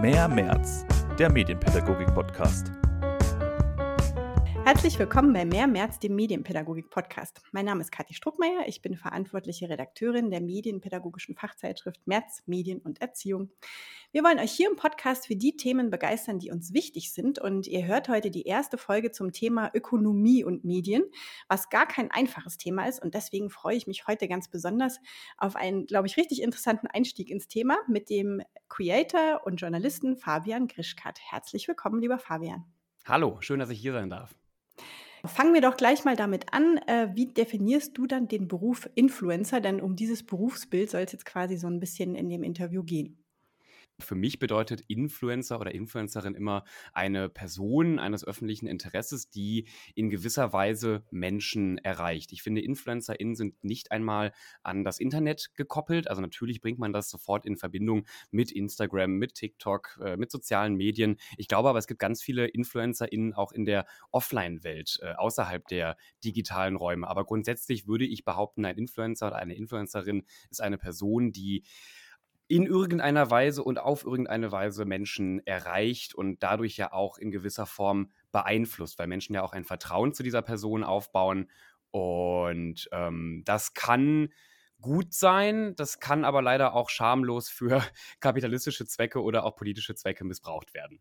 Mehr März, der Medienpädagogik-Podcast. Herzlich willkommen bei Mehr März, dem Medienpädagogik-Podcast. Mein Name ist Kathi Struckmeier, ich bin verantwortliche Redakteurin der medienpädagogischen Fachzeitschrift März Medien und Erziehung. Wir wollen euch hier im Podcast für die Themen begeistern, die uns wichtig sind. Und ihr hört heute die erste Folge zum Thema Ökonomie und Medien, was gar kein einfaches Thema ist. Und deswegen freue ich mich heute ganz besonders auf einen, glaube ich, richtig interessanten Einstieg ins Thema mit dem Creator und Journalisten Fabian Grischkat. Herzlich willkommen, lieber Fabian. Hallo, schön, dass ich hier sein darf. Fangen wir doch gleich mal damit an. Äh, wie definierst du dann den Beruf Influencer? Denn um dieses Berufsbild soll es jetzt quasi so ein bisschen in dem Interview gehen. Für mich bedeutet Influencer oder Influencerin immer eine Person eines öffentlichen Interesses, die in gewisser Weise Menschen erreicht. Ich finde, InfluencerInnen sind nicht einmal an das Internet gekoppelt. Also natürlich bringt man das sofort in Verbindung mit Instagram, mit TikTok, äh, mit sozialen Medien. Ich glaube aber, es gibt ganz viele InfluencerInnen auch in der Offline-Welt, äh, außerhalb der digitalen Räume. Aber grundsätzlich würde ich behaupten, ein Influencer oder eine Influencerin ist eine Person, die in irgendeiner Weise und auf irgendeine Weise Menschen erreicht und dadurch ja auch in gewisser Form beeinflusst, weil Menschen ja auch ein Vertrauen zu dieser Person aufbauen. Und ähm, das kann gut sein, das kann aber leider auch schamlos für kapitalistische Zwecke oder auch politische Zwecke missbraucht werden.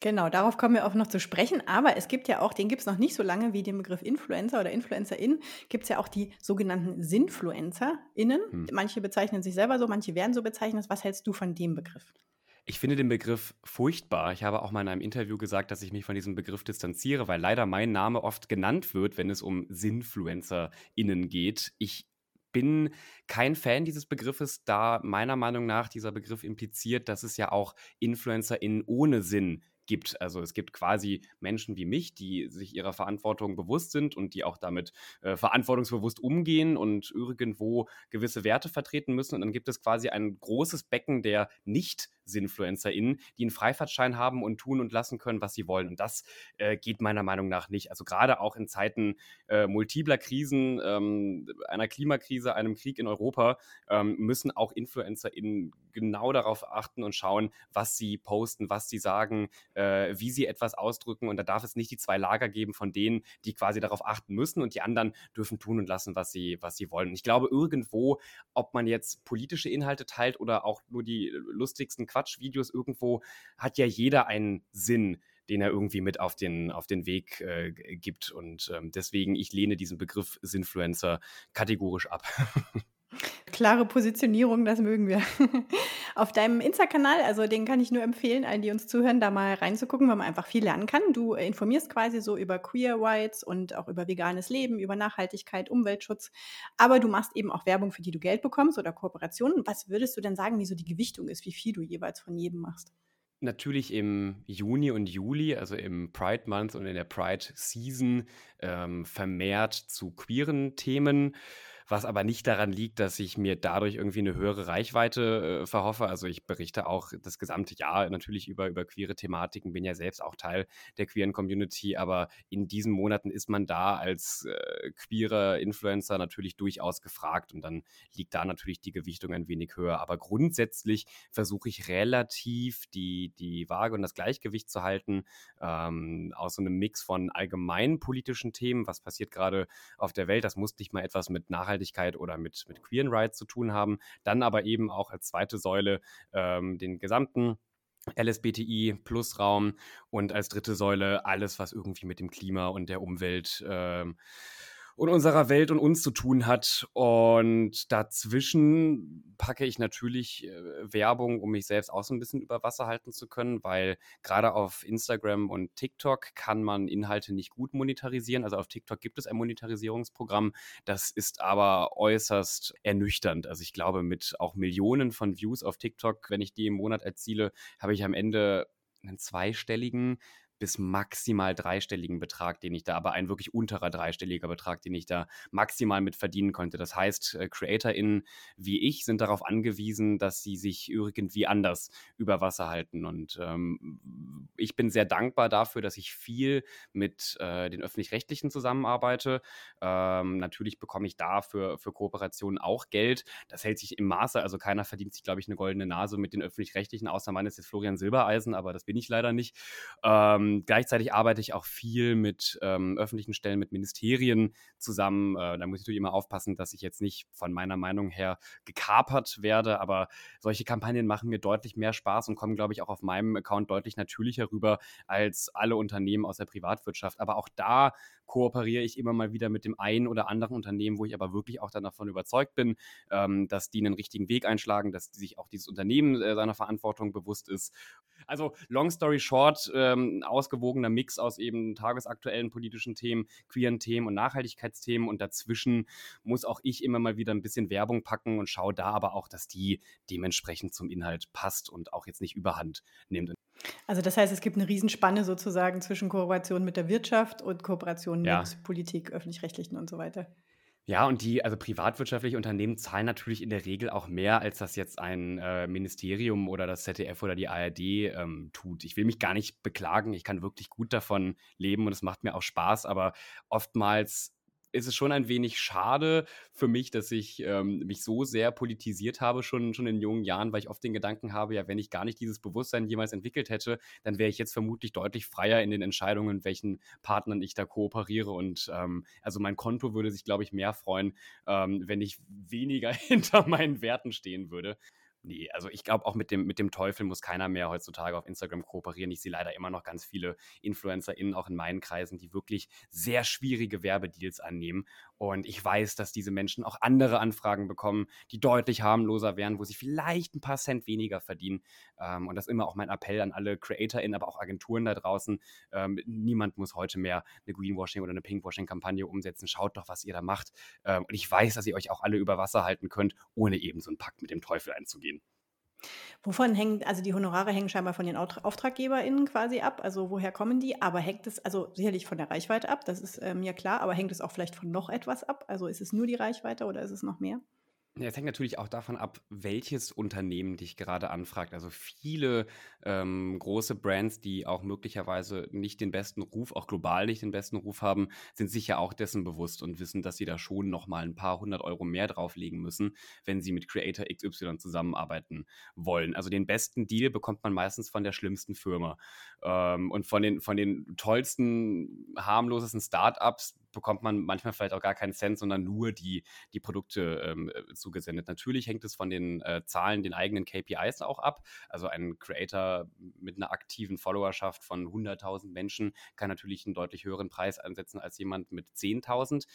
Genau, darauf kommen wir auch noch zu sprechen. Aber es gibt ja auch, den gibt es noch nicht so lange wie den Begriff Influencer oder InfluencerInnen, gibt es ja auch die sogenannten SinfluencerInnen. Hm. Manche bezeichnen sich selber so, manche werden so bezeichnet. Was hältst du von dem Begriff? Ich finde den Begriff furchtbar. Ich habe auch mal in einem Interview gesagt, dass ich mich von diesem Begriff distanziere, weil leider mein Name oft genannt wird, wenn es um SinfluencerInnen geht. Ich bin kein Fan dieses Begriffes, da meiner Meinung nach dieser Begriff impliziert, dass es ja auch InfluencerInnen ohne Sinn gibt. Also es gibt quasi Menschen wie mich, die sich ihrer Verantwortung bewusst sind und die auch damit äh, verantwortungsbewusst umgehen und irgendwo gewisse Werte vertreten müssen. Und dann gibt es quasi ein großes Becken der nicht SinfluencerInnen, die einen Freifahrtschein haben und tun und lassen können, was sie wollen. Und das äh, geht meiner Meinung nach nicht. Also gerade auch in Zeiten äh, multipler Krisen, ähm, einer Klimakrise, einem Krieg in Europa, ähm, müssen auch InfluencerInnen genau darauf achten und schauen, was sie posten, was sie sagen, äh, wie sie etwas ausdrücken. Und da darf es nicht die zwei Lager geben von denen, die quasi darauf achten müssen und die anderen dürfen tun und lassen, was sie, was sie wollen. Und ich glaube, irgendwo, ob man jetzt politische Inhalte teilt oder auch nur die lustigsten Quatschvideos irgendwo hat ja jeder einen Sinn, den er irgendwie mit auf den, auf den Weg äh, gibt. Und ähm, deswegen, ich lehne diesen Begriff Sinfluencer kategorisch ab. Klare Positionierung, das mögen wir. Auf deinem Insta-Kanal, also den kann ich nur empfehlen, allen, die uns zuhören, da mal reinzugucken, weil man einfach viel lernen kann. Du informierst quasi so über Queer Rights und auch über veganes Leben, über Nachhaltigkeit, Umweltschutz. Aber du machst eben auch Werbung, für die du Geld bekommst oder Kooperationen. Was würdest du denn sagen, wie so die Gewichtung ist, wie viel du jeweils von jedem machst? Natürlich im Juni und Juli, also im Pride Month und in der Pride Season, ähm, vermehrt zu queeren Themen was aber nicht daran liegt, dass ich mir dadurch irgendwie eine höhere Reichweite äh, verhoffe. Also ich berichte auch das gesamte Jahr natürlich über, über queere Thematiken, bin ja selbst auch Teil der queeren Community, aber in diesen Monaten ist man da als äh, queerer Influencer natürlich durchaus gefragt und dann liegt da natürlich die Gewichtung ein wenig höher. Aber grundsätzlich versuche ich relativ die, die Waage und das Gleichgewicht zu halten ähm, aus so einem Mix von allgemeinen politischen Themen, was passiert gerade auf der Welt, das muss nicht mal etwas mit Nachhaltigkeit Nachhaltigkeit oder mit, mit Queeren Rights zu tun haben. Dann aber eben auch als zweite Säule ähm, den gesamten LSBTI Plus Raum und als dritte Säule alles, was irgendwie mit dem Klima und der Umwelt ähm, und unserer Welt und uns zu tun hat. Und dazwischen packe ich natürlich äh, Werbung, um mich selbst auch so ein bisschen über Wasser halten zu können, weil gerade auf Instagram und TikTok kann man Inhalte nicht gut monetarisieren. Also auf TikTok gibt es ein Monetarisierungsprogramm, das ist aber äußerst ernüchternd. Also ich glaube, mit auch Millionen von Views auf TikTok, wenn ich die im Monat erziele, habe ich am Ende einen zweistelligen bis maximal dreistelligen Betrag, den ich da, aber ein wirklich unterer dreistelliger Betrag, den ich da maximal mit verdienen konnte. Das heißt, äh, CreatorInnen wie ich sind darauf angewiesen, dass sie sich irgendwie anders über Wasser halten. Und ähm, ich bin sehr dankbar dafür, dass ich viel mit äh, den Öffentlich-Rechtlichen zusammenarbeite. Ähm, natürlich bekomme ich dafür für Kooperationen auch Geld. Das hält sich im Maße, also keiner verdient sich, glaube ich, eine goldene Nase mit den Öffentlich-Rechtlichen, außer meines ist Florian Silbereisen, aber das bin ich leider nicht. Ähm, gleichzeitig arbeite ich auch viel mit ähm, öffentlichen Stellen, mit Ministerien zusammen. Äh, da muss ich natürlich immer aufpassen, dass ich jetzt nicht von meiner Meinung her gekapert werde, aber solche Kampagnen machen mir deutlich mehr Spaß und kommen, glaube ich, auch auf meinem Account deutlich natürlicher rüber als alle Unternehmen aus der Privatwirtschaft. Aber auch da kooperiere ich immer mal wieder mit dem einen oder anderen Unternehmen, wo ich aber wirklich auch dann davon überzeugt bin, ähm, dass die einen richtigen Weg einschlagen, dass sich auch dieses Unternehmen äh, seiner Verantwortung bewusst ist. Also long story short, ähm, ausgewogener Mix aus eben tagesaktuellen politischen Themen, queeren Themen und Nachhaltigkeitsthemen und dazwischen muss auch ich immer mal wieder ein bisschen Werbung packen und schaue da aber auch, dass die dementsprechend zum Inhalt passt und auch jetzt nicht überhand nimmt. Also das heißt, es gibt eine Riesenspanne sozusagen zwischen Kooperation mit der Wirtschaft und Kooperation ja. mit Politik, öffentlich-rechtlichen und so weiter. Ja, und die, also privatwirtschaftliche Unternehmen zahlen natürlich in der Regel auch mehr, als das jetzt ein äh, Ministerium oder das ZDF oder die ARD ähm, tut. Ich will mich gar nicht beklagen, ich kann wirklich gut davon leben und es macht mir auch Spaß, aber oftmals ist es schon ein wenig schade für mich, dass ich ähm, mich so sehr politisiert habe, schon, schon in jungen Jahren, weil ich oft den Gedanken habe, ja, wenn ich gar nicht dieses Bewusstsein jemals entwickelt hätte, dann wäre ich jetzt vermutlich deutlich freier in den Entscheidungen, welchen Partnern ich da kooperiere. Und ähm, also mein Konto würde sich, glaube ich, mehr freuen, ähm, wenn ich weniger hinter meinen Werten stehen würde. Nee, also ich glaube, auch mit dem, mit dem Teufel muss keiner mehr heutzutage auf Instagram kooperieren. Ich sehe leider immer noch ganz viele InfluencerInnen, auch in meinen Kreisen, die wirklich sehr schwierige Werbedeals annehmen. Und ich weiß, dass diese Menschen auch andere Anfragen bekommen, die deutlich harmloser wären, wo sie vielleicht ein paar Cent weniger verdienen. Ähm, und das ist immer auch mein Appell an alle CreatorInnen, aber auch Agenturen da draußen. Ähm, niemand muss heute mehr eine Greenwashing oder eine Pinkwashing-Kampagne umsetzen. Schaut doch, was ihr da macht. Ähm, und ich weiß, dass ihr euch auch alle über Wasser halten könnt, ohne eben so einen Pakt mit dem Teufel einzugehen. Wovon hängen, also die Honorare hängen scheinbar von den AuftraggeberInnen quasi ab. Also woher kommen die? Aber hängt es, also sicherlich von der Reichweite ab, das ist äh, mir klar, aber hängt es auch vielleicht von noch etwas ab? Also ist es nur die Reichweite oder ist es noch mehr? Es hängt natürlich auch davon ab, welches Unternehmen dich gerade anfragt. Also viele ähm, große Brands, die auch möglicherweise nicht den besten Ruf, auch global nicht den besten Ruf haben, sind sich ja auch dessen bewusst und wissen, dass sie da schon nochmal ein paar hundert Euro mehr drauflegen müssen, wenn sie mit Creator XY zusammenarbeiten wollen. Also den besten Deal bekommt man meistens von der schlimmsten Firma. Ähm, und von den, von den tollsten, harmlosesten Startups bekommt man manchmal vielleicht auch gar keinen Cent, sondern nur die, die Produkte ähm, äh, zugesendet. Natürlich hängt es von den äh, Zahlen, den eigenen KPIs auch ab. Also ein Creator mit einer aktiven Followerschaft von 100.000 Menschen kann natürlich einen deutlich höheren Preis ansetzen als jemand mit 10.000.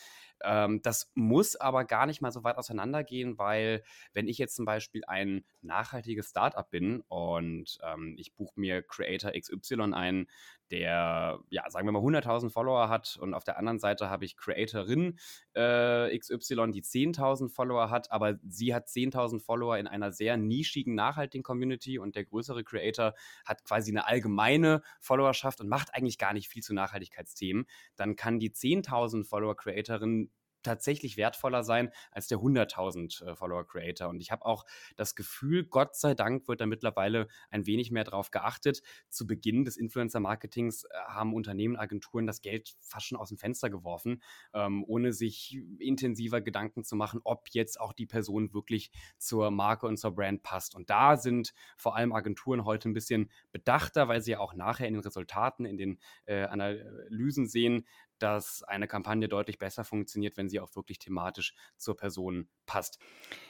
Ähm, das muss aber gar nicht mal so weit auseinandergehen, weil wenn ich jetzt zum Beispiel ein nachhaltiges Startup bin und ähm, ich buche mir Creator XY ein, der, ja, sagen wir mal 100.000 Follower hat und auf der anderen Seite habe ich Creatorin äh, XY, die 10.000 Follower hat, aber sie hat 10.000 Follower in einer sehr nischigen, nachhaltigen Community und der größere Creator hat quasi eine allgemeine Followerschaft und macht eigentlich gar nicht viel zu Nachhaltigkeitsthemen, dann kann die 10.000 Follower Creatorin tatsächlich wertvoller sein als der 100.000 äh, Follower-Creator. Und ich habe auch das Gefühl, Gott sei Dank wird da mittlerweile ein wenig mehr drauf geachtet. Zu Beginn des Influencer-Marketings äh, haben Unternehmen, Agenturen das Geld fast schon aus dem Fenster geworfen, ähm, ohne sich intensiver Gedanken zu machen, ob jetzt auch die Person wirklich zur Marke und zur Brand passt. Und da sind vor allem Agenturen heute ein bisschen bedachter, weil sie ja auch nachher in den Resultaten, in den äh, Analysen sehen, dass eine Kampagne deutlich besser funktioniert, wenn sie auch wirklich thematisch zur Person passt.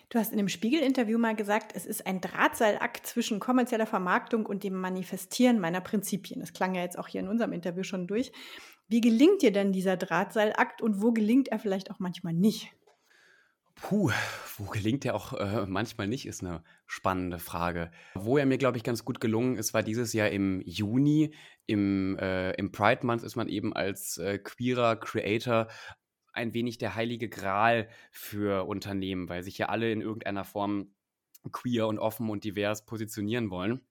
Du hast in dem Spiegel-Interview mal gesagt, es ist ein Drahtseilakt zwischen kommerzieller Vermarktung und dem Manifestieren meiner Prinzipien. Das klang ja jetzt auch hier in unserem Interview schon durch. Wie gelingt dir denn dieser Drahtseilakt und wo gelingt er vielleicht auch manchmal nicht? Puh, wo gelingt er auch äh, manchmal nicht, ist eine spannende Frage. Wo er mir, glaube ich, ganz gut gelungen ist, war dieses Jahr im Juni. Im, äh, im Pride Month ist man eben als äh, queerer Creator ein wenig der heilige Gral für Unternehmen, weil sich ja alle in irgendeiner Form queer und offen und divers positionieren wollen.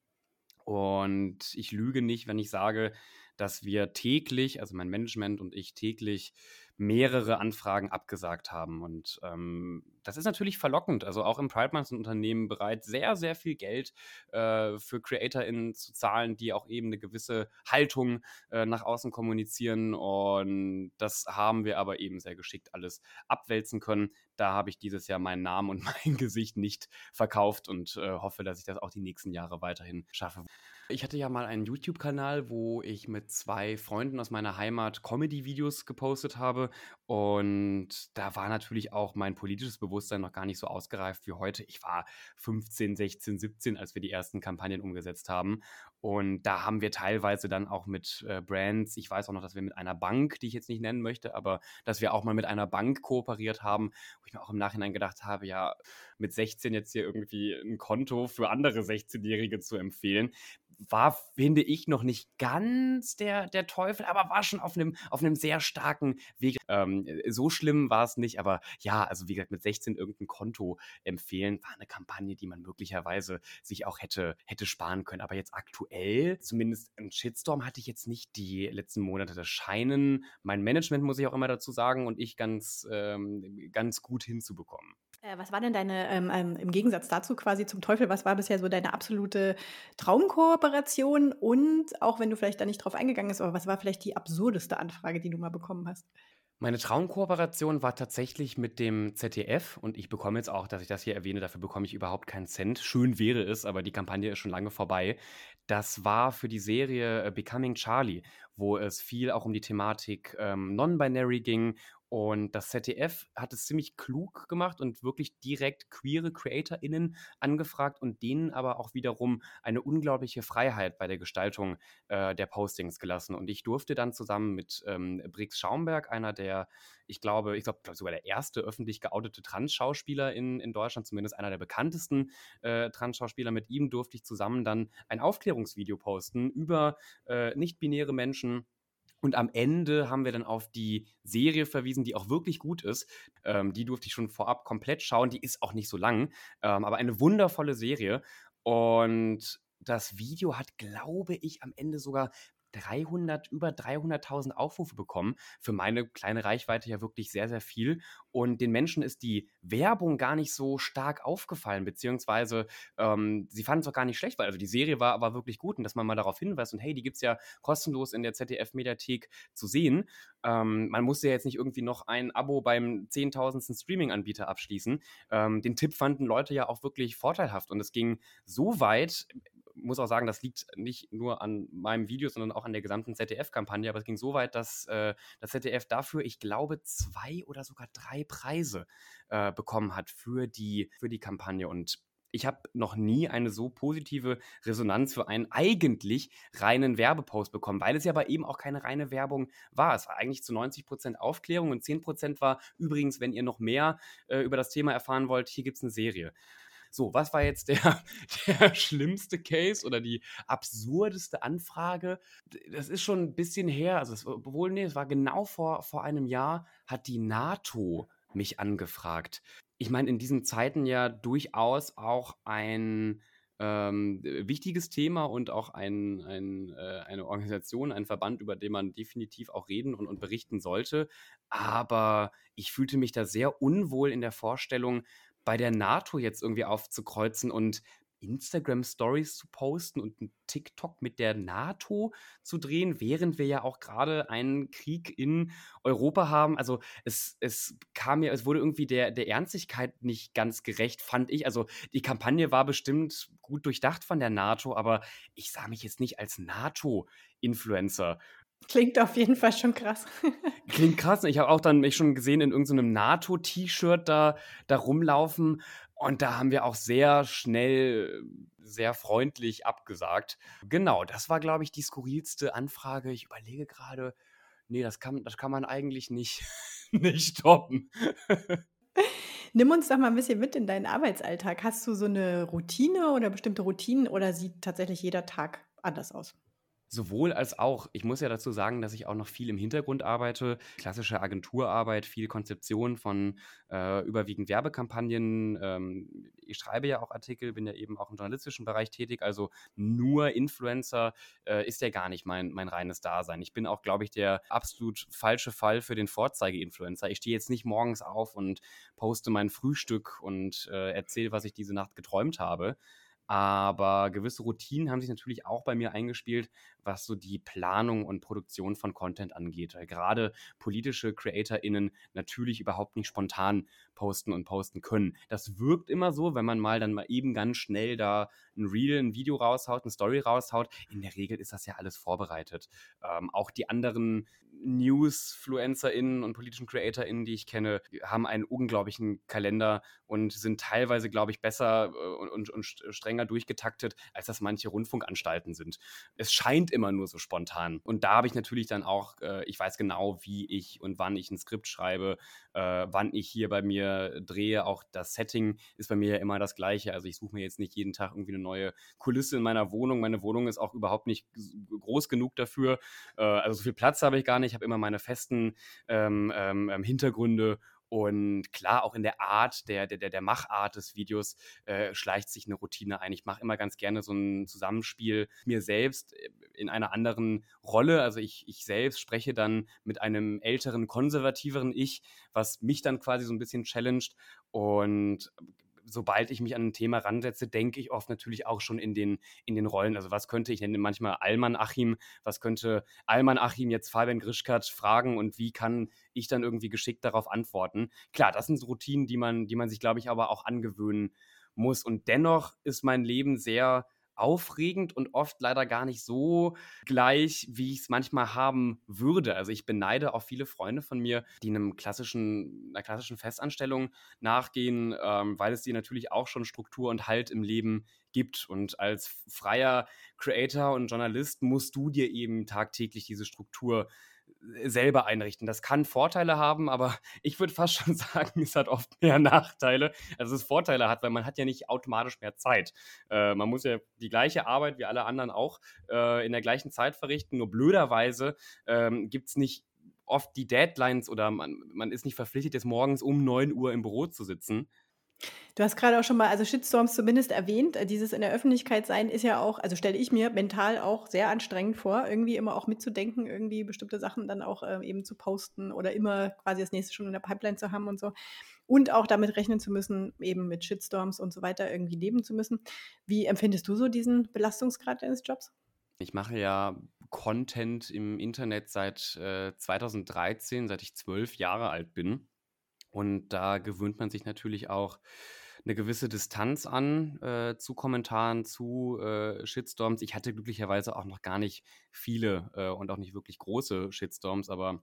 Und ich lüge nicht, wenn ich sage, dass wir täglich, also mein Management und ich täglich mehrere Anfragen abgesagt haben. Und ähm, das ist natürlich verlockend. Also auch im Pride Month sind Unternehmen bereit, sehr, sehr viel Geld äh, für CreatorInnen zu zahlen, die auch eben eine gewisse Haltung äh, nach außen kommunizieren. Und das haben wir aber eben sehr geschickt alles abwälzen können. Da habe ich dieses Jahr meinen Namen und mein Gesicht nicht verkauft und äh, hoffe, dass ich das auch die nächsten Jahre weiterhin schaffe. Ich hatte ja mal einen YouTube-Kanal, wo ich mit zwei Freunden aus meiner Heimat Comedy-Videos gepostet habe. Und da war natürlich auch mein politisches Bewusstsein noch gar nicht so ausgereift wie heute. Ich war 15, 16, 17, als wir die ersten Kampagnen umgesetzt haben. Und da haben wir teilweise dann auch mit äh, Brands, ich weiß auch noch, dass wir mit einer Bank, die ich jetzt nicht nennen möchte, aber dass wir auch mal mit einer Bank kooperiert haben, wo ich mir auch im Nachhinein gedacht habe, ja, mit 16 jetzt hier irgendwie ein Konto für andere 16-Jährige zu empfehlen war, finde ich, noch nicht ganz der, der Teufel, aber war schon auf einem, auf einem sehr starken Weg. Ähm, so schlimm war es nicht, aber ja, also wie gesagt, mit 16 irgendein Konto empfehlen, war eine Kampagne, die man möglicherweise sich auch hätte, hätte sparen können. Aber jetzt aktuell, zumindest ein Shitstorm hatte ich jetzt nicht die letzten Monate. Das scheinen mein Management, muss ich auch immer dazu sagen, und ich ganz, ähm, ganz gut hinzubekommen. Äh, was war denn deine, ähm, ähm, im Gegensatz dazu quasi zum Teufel, was war bisher so deine absolute Traumkooperation? Und auch wenn du vielleicht da nicht drauf eingegangen bist, aber was war vielleicht die absurdeste Anfrage, die du mal bekommen hast? Meine Traumkooperation war tatsächlich mit dem ZDF und ich bekomme jetzt auch, dass ich das hier erwähne, dafür bekomme ich überhaupt keinen Cent. Schön wäre es, aber die Kampagne ist schon lange vorbei. Das war für die Serie äh, Becoming Charlie, wo es viel auch um die Thematik ähm, Non-Binary ging und das ZDF hat es ziemlich klug gemacht und wirklich direkt queere CreatorInnen angefragt und denen aber auch wiederum eine unglaubliche Freiheit bei der Gestaltung äh, der Postings gelassen. Und ich durfte dann zusammen mit ähm, Brix Schaumberg, einer der, ich glaube, ich glaube sogar der erste öffentlich geoutete Trans-Schauspieler in, in Deutschland, zumindest einer der bekanntesten äh, Trans-Schauspieler, mit ihm durfte ich zusammen dann ein Aufklärungsvideo posten über äh, nicht-binäre Menschen und am Ende haben wir dann auf die Serie verwiesen, die auch wirklich gut ist. Ähm, die durfte ich schon vorab komplett schauen. Die ist auch nicht so lang, ähm, aber eine wundervolle Serie. Und das Video hat, glaube ich, am Ende sogar 300, über 300.000 Aufrufe bekommen. Für meine kleine Reichweite ja wirklich sehr, sehr viel. Und den Menschen ist die Werbung gar nicht so stark aufgefallen, beziehungsweise ähm, sie fanden es auch gar nicht schlecht, weil also die Serie war aber wirklich gut und dass man mal darauf hinweist und hey, die gibt es ja kostenlos in der ZDF-Mediathek zu sehen. Ähm, man musste ja jetzt nicht irgendwie noch ein Abo beim 10.000. Streaming-Anbieter abschließen. Ähm, den Tipp fanden Leute ja auch wirklich vorteilhaft und es ging so weit, muss auch sagen, das liegt nicht nur an meinem Video, sondern auch an der gesamten ZDF-Kampagne. Aber es ging so weit, dass äh, das ZDF dafür, ich glaube, zwei oder sogar drei Preise äh, bekommen hat für die, für die Kampagne. Und ich habe noch nie eine so positive Resonanz für einen eigentlich reinen Werbepost bekommen, weil es ja aber eben auch keine reine Werbung war. Es war eigentlich zu 90 Prozent Aufklärung und 10% war übrigens, wenn ihr noch mehr äh, über das Thema erfahren wollt, hier gibt es eine Serie. So, was war jetzt der, der schlimmste Case oder die absurdeste Anfrage? Das ist schon ein bisschen her. Also, es, obwohl, nee, es war genau vor, vor einem Jahr, hat die NATO mich angefragt. Ich meine, in diesen Zeiten ja durchaus auch ein ähm, wichtiges Thema und auch ein, ein, äh, eine Organisation, ein Verband, über den man definitiv auch reden und, und berichten sollte. Aber ich fühlte mich da sehr unwohl in der Vorstellung, bei der NATO jetzt irgendwie aufzukreuzen und Instagram Stories zu posten und einen TikTok mit der NATO zu drehen, während wir ja auch gerade einen Krieg in Europa haben. Also es, es kam mir, es wurde irgendwie der, der Ernstigkeit nicht ganz gerecht, fand ich. Also die Kampagne war bestimmt gut durchdacht von der NATO, aber ich sah mich jetzt nicht als NATO-Influencer. Klingt auf jeden Fall schon krass. Klingt krass. Ich habe auch dann mich schon gesehen in irgendeinem NATO-T-Shirt da, da rumlaufen. Und da haben wir auch sehr schnell, sehr freundlich abgesagt. Genau, das war, glaube ich, die skurrilste Anfrage. Ich überlege gerade, nee, das kann, das kann man eigentlich nicht, nicht stoppen. Nimm uns doch mal ein bisschen mit in deinen Arbeitsalltag. Hast du so eine Routine oder bestimmte Routinen oder sieht tatsächlich jeder Tag anders aus? Sowohl als auch. Ich muss ja dazu sagen, dass ich auch noch viel im Hintergrund arbeite. Klassische Agenturarbeit, viel Konzeption von äh, überwiegend Werbekampagnen. Ähm, ich schreibe ja auch Artikel, bin ja eben auch im journalistischen Bereich tätig. Also nur Influencer äh, ist ja gar nicht mein, mein reines Dasein. Ich bin auch, glaube ich, der absolut falsche Fall für den Vorzeige-Influencer. Ich stehe jetzt nicht morgens auf und poste mein Frühstück und äh, erzähle, was ich diese Nacht geträumt habe. Aber gewisse Routinen haben sich natürlich auch bei mir eingespielt, was so die Planung und Produktion von Content angeht. Weil gerade politische CreatorInnen natürlich überhaupt nicht spontan posten und posten können. Das wirkt immer so, wenn man mal dann mal eben ganz schnell da ein Reel, ein Video raushaut, eine Story raushaut. In der Regel ist das ja alles vorbereitet. Ähm, auch die anderen News-FluencerInnen und politischen CreatorInnen, die ich kenne, haben einen unglaublichen Kalender und sind teilweise, glaube ich, besser äh, und, und, strenger durchgetaktet, als das manche Rundfunkanstalten sind. Es scheint immer nur so spontan. Und da habe ich natürlich dann auch, äh, ich weiß genau, wie ich und wann ich ein Skript schreibe, äh, wann ich hier bei mir drehe. Auch das Setting ist bei mir ja immer das gleiche. Also ich suche mir jetzt nicht jeden Tag irgendwie eine neue Kulisse in meiner Wohnung. Meine Wohnung ist auch überhaupt nicht groß genug dafür. Äh, also so viel Platz habe ich gar nicht. Ich habe immer meine festen ähm, ähm, ähm Hintergründe und klar, auch in der Art, der, der, der Machart des Videos äh, schleicht sich eine Routine ein. Ich mache immer ganz gerne so ein Zusammenspiel mir selbst äh, in einer anderen Rolle. Also ich, ich selbst spreche dann mit einem älteren, konservativeren Ich, was mich dann quasi so ein bisschen challenged. Und sobald ich mich an ein Thema ransetze, denke ich oft natürlich auch schon in den, in den Rollen. Also was könnte, ich nenne manchmal Alman Achim, was könnte Alman Achim jetzt Fabian Grischkat fragen und wie kann ich dann irgendwie geschickt darauf antworten? Klar, das sind so Routinen, die man, die man sich, glaube ich, aber auch angewöhnen muss. Und dennoch ist mein Leben sehr aufregend und oft leider gar nicht so gleich, wie ich es manchmal haben würde. Also ich beneide auch viele Freunde von mir, die einem klassischen, einer klassischen Festanstellung nachgehen, ähm, weil es dir natürlich auch schon Struktur und Halt im Leben gibt. Und als freier Creator und Journalist musst du dir eben tagtäglich diese Struktur selber einrichten. Das kann Vorteile haben, aber ich würde fast schon sagen, es hat oft mehr Nachteile, als es Vorteile hat, weil man hat ja nicht automatisch mehr Zeit. Äh, man muss ja die gleiche Arbeit wie alle anderen auch äh, in der gleichen Zeit verrichten, nur blöderweise ähm, gibt es nicht oft die Deadlines oder man, man ist nicht verpflichtet, jetzt morgens um 9 Uhr im Büro zu sitzen. Du hast gerade auch schon mal, also Shitstorms zumindest erwähnt. Äh, dieses in der Öffentlichkeit sein ist ja auch, also stelle ich mir mental auch sehr anstrengend vor, irgendwie immer auch mitzudenken, irgendwie bestimmte Sachen dann auch äh, eben zu posten oder immer quasi das nächste schon in der Pipeline zu haben und so. Und auch damit rechnen zu müssen, eben mit Shitstorms und so weiter irgendwie leben zu müssen. Wie empfindest du so diesen Belastungsgrad deines Jobs? Ich mache ja Content im Internet seit äh, 2013, seit ich zwölf Jahre alt bin. Und da gewöhnt man sich natürlich auch eine gewisse Distanz an äh, zu Kommentaren, zu äh, Shitstorms. Ich hatte glücklicherweise auch noch gar nicht viele äh, und auch nicht wirklich große Shitstorms, aber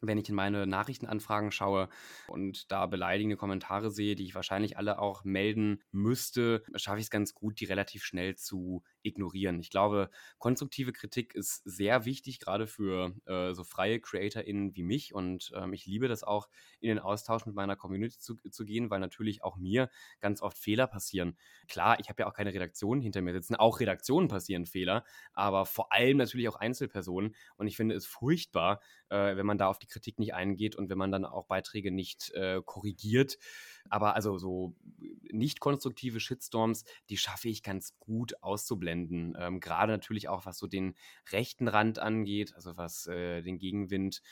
wenn ich in meine Nachrichtenanfragen schaue und da beleidigende Kommentare sehe, die ich wahrscheinlich alle auch melden müsste, schaffe ich es ganz gut, die relativ schnell zu ignorieren. Ich glaube, konstruktive Kritik ist sehr wichtig, gerade für äh, so freie CreatorInnen wie mich. Und ähm, ich liebe das auch, in den Austausch mit meiner Community zu, zu gehen, weil natürlich auch mir ganz oft Fehler passieren. Klar, ich habe ja auch keine Redaktion hinter mir sitzen. Auch Redaktionen passieren Fehler, aber vor allem natürlich auch Einzelpersonen. Und ich finde es furchtbar, äh, wenn man da auf die Kritik nicht eingeht und wenn man dann auch Beiträge nicht äh, korrigiert. Aber also so nicht konstruktive Shitstorms, die schaffe ich ganz gut auszublenden. Ähm, Gerade natürlich auch, was so den rechten Rand angeht, also was äh, den Gegenwind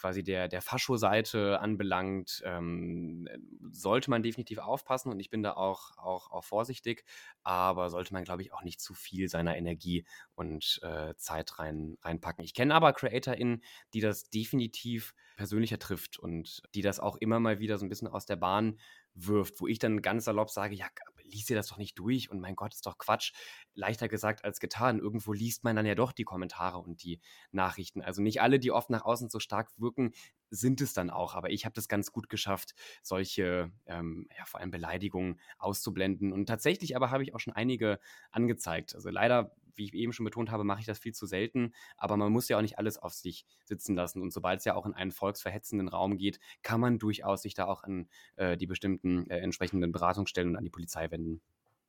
quasi der, der Fascho-Seite anbelangt, ähm, sollte man definitiv aufpassen und ich bin da auch, auch, auch vorsichtig, aber sollte man, glaube ich, auch nicht zu viel seiner Energie und äh, Zeit rein, reinpacken. Ich kenne aber CreatorInnen, die das definitiv persönlicher trifft und die das auch immer mal wieder so ein bisschen aus der Bahn wirft, wo ich dann ganz salopp sage, ja, lies dir das doch nicht durch und mein Gott, ist doch Quatsch. Leichter gesagt als getan. Irgendwo liest man dann ja doch die Kommentare und die Nachrichten. Also nicht alle, die oft nach außen so stark wirken, sind es dann auch. Aber ich habe das ganz gut geschafft, solche, ähm, ja, vor allem Beleidigungen auszublenden. Und tatsächlich aber habe ich auch schon einige angezeigt. Also leider wie ich eben schon betont habe, mache ich das viel zu selten. Aber man muss ja auch nicht alles auf sich sitzen lassen. Und sobald es ja auch in einen volksverhetzenden Raum geht, kann man durchaus sich da auch an äh, die bestimmten äh, entsprechenden Beratungsstellen und an die Polizei wenden.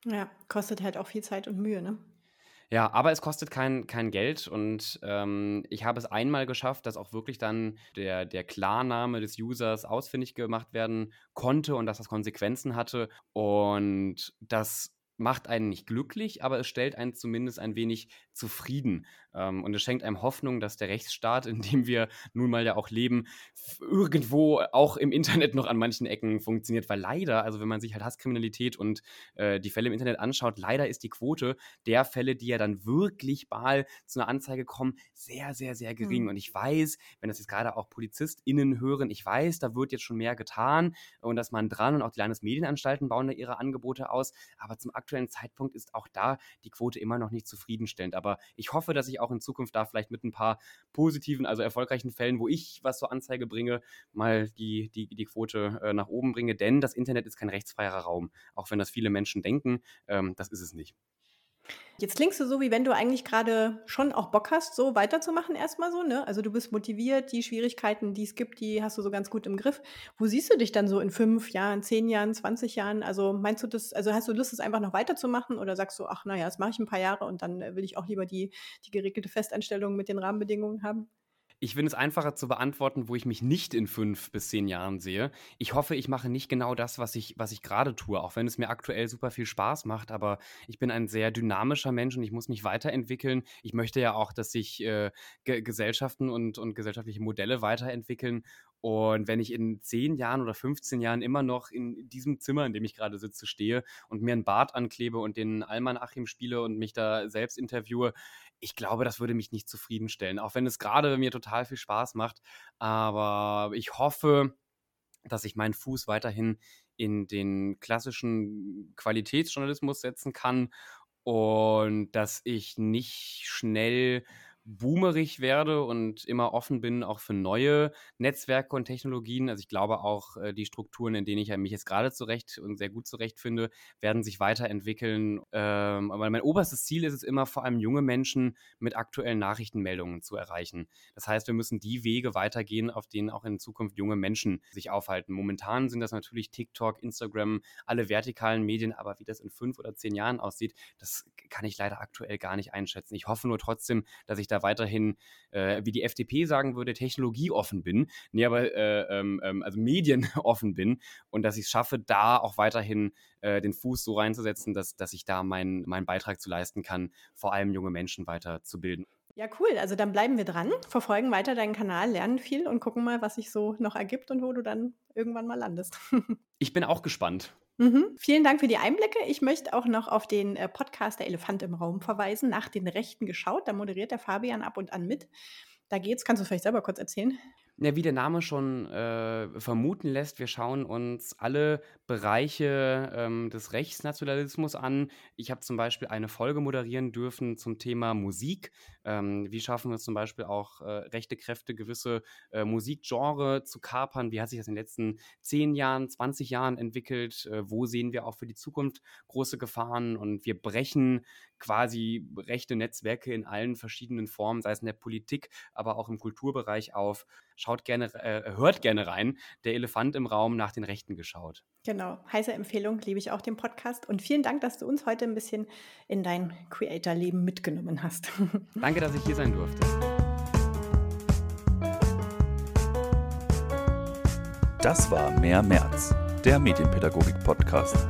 Ja, kostet halt auch viel Zeit und Mühe, ne? Ja, aber es kostet kein, kein Geld und ähm, ich habe es einmal geschafft, dass auch wirklich dann der, der Klarname des Users ausfindig gemacht werden konnte und dass das Konsequenzen hatte. Und das macht einen nicht glücklich, aber es stellt einen zumindest ein wenig zufrieden. Ähm, und es schenkt einem Hoffnung, dass der Rechtsstaat, in dem wir nun mal ja auch leben, irgendwo auch im Internet noch an manchen Ecken funktioniert. Weil leider, also wenn man sich halt Hasskriminalität und äh, die Fälle im Internet anschaut, leider ist die Quote der Fälle, die ja dann wirklich mal zu einer Anzeige kommen, sehr, sehr, sehr gering. Mhm. Und ich weiß, wenn das jetzt gerade auch PolizistInnen hören, ich weiß, da wird jetzt schon mehr getan und dass man dran und auch die Landesmedienanstalten bauen da ihre Angebote aus. Aber zum aktuellen Zeitpunkt ist auch da die Quote immer noch nicht zufriedenstellend. Aber ich hoffe, dass ich auch in Zukunft da vielleicht mit ein paar positiven, also erfolgreichen Fällen, wo ich was zur Anzeige bringe, mal die, die, die Quote äh, nach oben bringe. Denn das Internet ist kein rechtsfreier Raum, auch wenn das viele Menschen denken. Ähm, das ist es nicht. Jetzt klingst du so, wie wenn du eigentlich gerade schon auch Bock hast, so weiterzumachen erstmal so, ne? Also du bist motiviert, die Schwierigkeiten, die es gibt, die hast du so ganz gut im Griff. Wo siehst du dich dann so in fünf Jahren, zehn Jahren, 20 Jahren? Also meinst du das, also hast du Lust, es einfach noch weiterzumachen oder sagst du, ach naja, das mache ich ein paar Jahre und dann will ich auch lieber die, die geregelte Festanstellung mit den Rahmenbedingungen haben? Ich finde es einfacher zu beantworten, wo ich mich nicht in fünf bis zehn Jahren sehe. Ich hoffe, ich mache nicht genau das, was ich, was ich gerade tue, auch wenn es mir aktuell super viel Spaß macht. Aber ich bin ein sehr dynamischer Mensch und ich muss mich weiterentwickeln. Ich möchte ja auch, dass sich äh, Gesellschaften und, und gesellschaftliche Modelle weiterentwickeln. Und wenn ich in 10 Jahren oder 15 Jahren immer noch in diesem Zimmer, in dem ich gerade sitze, stehe und mir einen Bart anklebe und den Alman Achim spiele und mich da selbst interviewe, ich glaube, das würde mich nicht zufriedenstellen, auch wenn es gerade mir total viel Spaß macht. Aber ich hoffe, dass ich meinen Fuß weiterhin in den klassischen Qualitätsjournalismus setzen kann und dass ich nicht schnell boomerig werde und immer offen bin, auch für neue Netzwerke und Technologien. Also ich glaube auch, äh, die Strukturen, in denen ich mich jetzt gerade zurecht und sehr gut zurechtfinde, werden sich weiterentwickeln. Ähm, aber mein oberstes Ziel ist es immer, vor allem junge Menschen mit aktuellen Nachrichtenmeldungen zu erreichen. Das heißt, wir müssen die Wege weitergehen, auf denen auch in Zukunft junge Menschen sich aufhalten. Momentan sind das natürlich TikTok, Instagram, alle vertikalen Medien, aber wie das in fünf oder zehn Jahren aussieht, das kann ich leider aktuell gar nicht einschätzen. Ich hoffe nur trotzdem, dass ich da weiterhin, äh, wie die FDP sagen würde, technologieoffen bin, nee, aber äh, ähm, ähm also medienoffen bin und dass ich es schaffe, da auch weiterhin äh, den Fuß so reinzusetzen, dass, dass ich da meinen mein Beitrag zu leisten kann, vor allem junge Menschen weiterzubilden. Ja, cool. Also dann bleiben wir dran, verfolgen weiter deinen Kanal, lernen viel und gucken mal, was sich so noch ergibt und wo du dann irgendwann mal landest. ich bin auch gespannt. Mhm. Vielen Dank für die Einblicke. Ich möchte auch noch auf den äh, Podcast Der Elefant im Raum verweisen, nach den Rechten geschaut. Da moderiert der Fabian ab und an mit. Da geht's, kannst du vielleicht selber kurz erzählen? Ja, wie der Name schon äh, vermuten lässt, wir schauen uns alle Bereiche ähm, des Rechtsnationalismus an. Ich habe zum Beispiel eine Folge moderieren dürfen zum Thema Musik. Ähm, wie schaffen wir es zum Beispiel auch, äh, rechte Kräfte gewisse äh, Musikgenre zu kapern? Wie hat sich das in den letzten 10 Jahren, 20 Jahren entwickelt? Äh, wo sehen wir auch für die Zukunft große Gefahren? Und wir brechen quasi rechte Netzwerke in allen verschiedenen Formen, sei es in der Politik, aber auch im Kulturbereich auf. Schaut gerne, äh, hört gerne rein. Der Elefant im Raum nach den Rechten geschaut. Genau, heiße Empfehlung, liebe ich auch den Podcast. Und vielen Dank, dass du uns heute ein bisschen in dein Creator-Leben mitgenommen hast. Danke, dass ich hier sein durfte. Das war Mehr März, der Medienpädagogik-Podcast.